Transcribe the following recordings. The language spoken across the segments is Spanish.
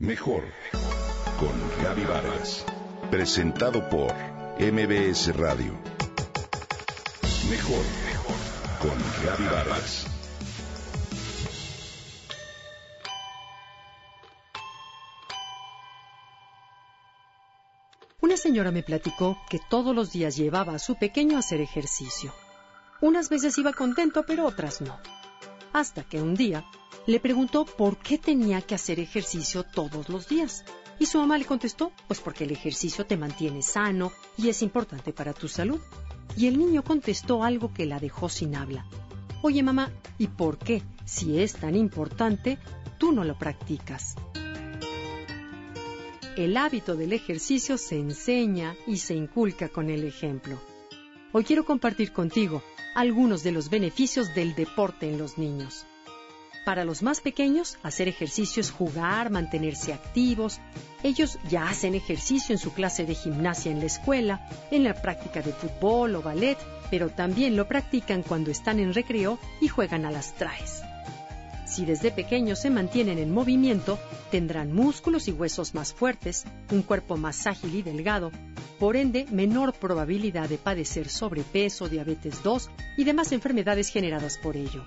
Mejor con Gaby Vargas. Presentado por MBS Radio. Mejor con Gaby Vargas. Una señora me platicó que todos los días llevaba a su pequeño a hacer ejercicio. Unas veces iba contento, pero otras no. Hasta que un día le preguntó por qué tenía que hacer ejercicio todos los días. Y su mamá le contestó, pues porque el ejercicio te mantiene sano y es importante para tu salud. Y el niño contestó algo que la dejó sin habla. Oye mamá, ¿y por qué, si es tan importante, tú no lo practicas? El hábito del ejercicio se enseña y se inculca con el ejemplo. Hoy quiero compartir contigo algunos de los beneficios del deporte en los niños. Para los más pequeños, hacer ejercicio es jugar, mantenerse activos. Ellos ya hacen ejercicio en su clase de gimnasia en la escuela, en la práctica de fútbol o ballet, pero también lo practican cuando están en recreo y juegan a las traes. Si desde pequeños se mantienen en movimiento, tendrán músculos y huesos más fuertes, un cuerpo más ágil y delgado, por ende menor probabilidad de padecer sobrepeso, diabetes 2 y demás enfermedades generadas por ello.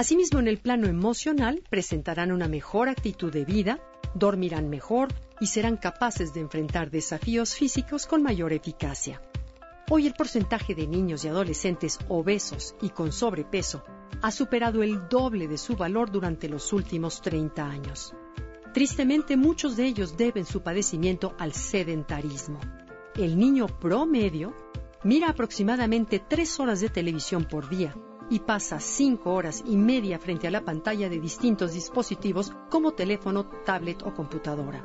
Asimismo, en el plano emocional, presentarán una mejor actitud de vida, dormirán mejor y serán capaces de enfrentar desafíos físicos con mayor eficacia. Hoy el porcentaje de niños y adolescentes obesos y con sobrepeso ha superado el doble de su valor durante los últimos 30 años. Tristemente, muchos de ellos deben su padecimiento al sedentarismo. El niño promedio mira aproximadamente tres horas de televisión por día y pasa cinco horas y media frente a la pantalla de distintos dispositivos como teléfono, tablet o computadora.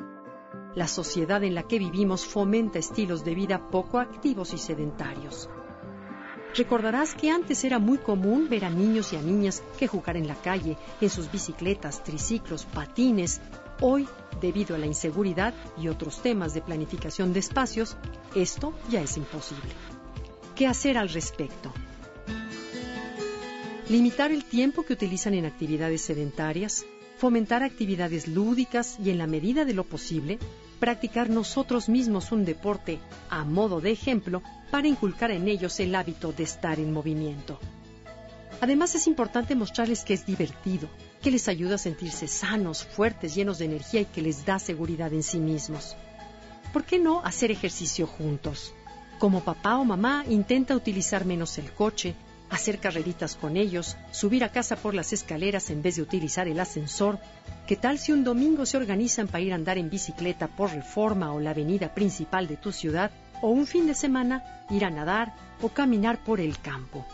La sociedad en la que vivimos fomenta estilos de vida poco activos y sedentarios. Recordarás que antes era muy común ver a niños y a niñas que jugar en la calle, en sus bicicletas, triciclos, patines. Hoy, debido a la inseguridad y otros temas de planificación de espacios, esto ya es imposible. ¿Qué hacer al respecto? Limitar el tiempo que utilizan en actividades sedentarias, fomentar actividades lúdicas y en la medida de lo posible, practicar nosotros mismos un deporte a modo de ejemplo para inculcar en ellos el hábito de estar en movimiento. Además es importante mostrarles que es divertido, que les ayuda a sentirse sanos, fuertes, llenos de energía y que les da seguridad en sí mismos. ¿Por qué no hacer ejercicio juntos? Como papá o mamá intenta utilizar menos el coche, hacer carreritas con ellos, subir a casa por las escaleras en vez de utilizar el ascensor. ¿Qué tal si un domingo se organizan para ir a andar en bicicleta por Reforma o la avenida principal de tu ciudad? O un fin de semana ir a nadar o caminar por el campo.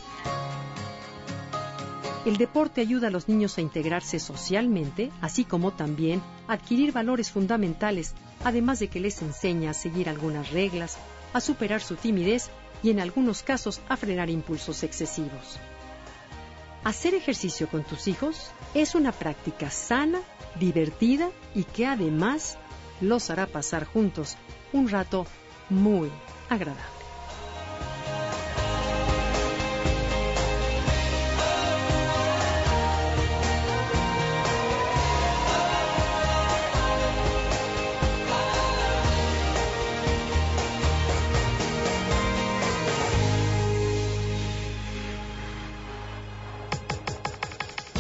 El deporte ayuda a los niños a integrarse socialmente, así como también adquirir valores fundamentales, además de que les enseña a seguir algunas reglas, a superar su timidez y en algunos casos a frenar impulsos excesivos. Hacer ejercicio con tus hijos es una práctica sana, divertida y que además los hará pasar juntos un rato muy agradable.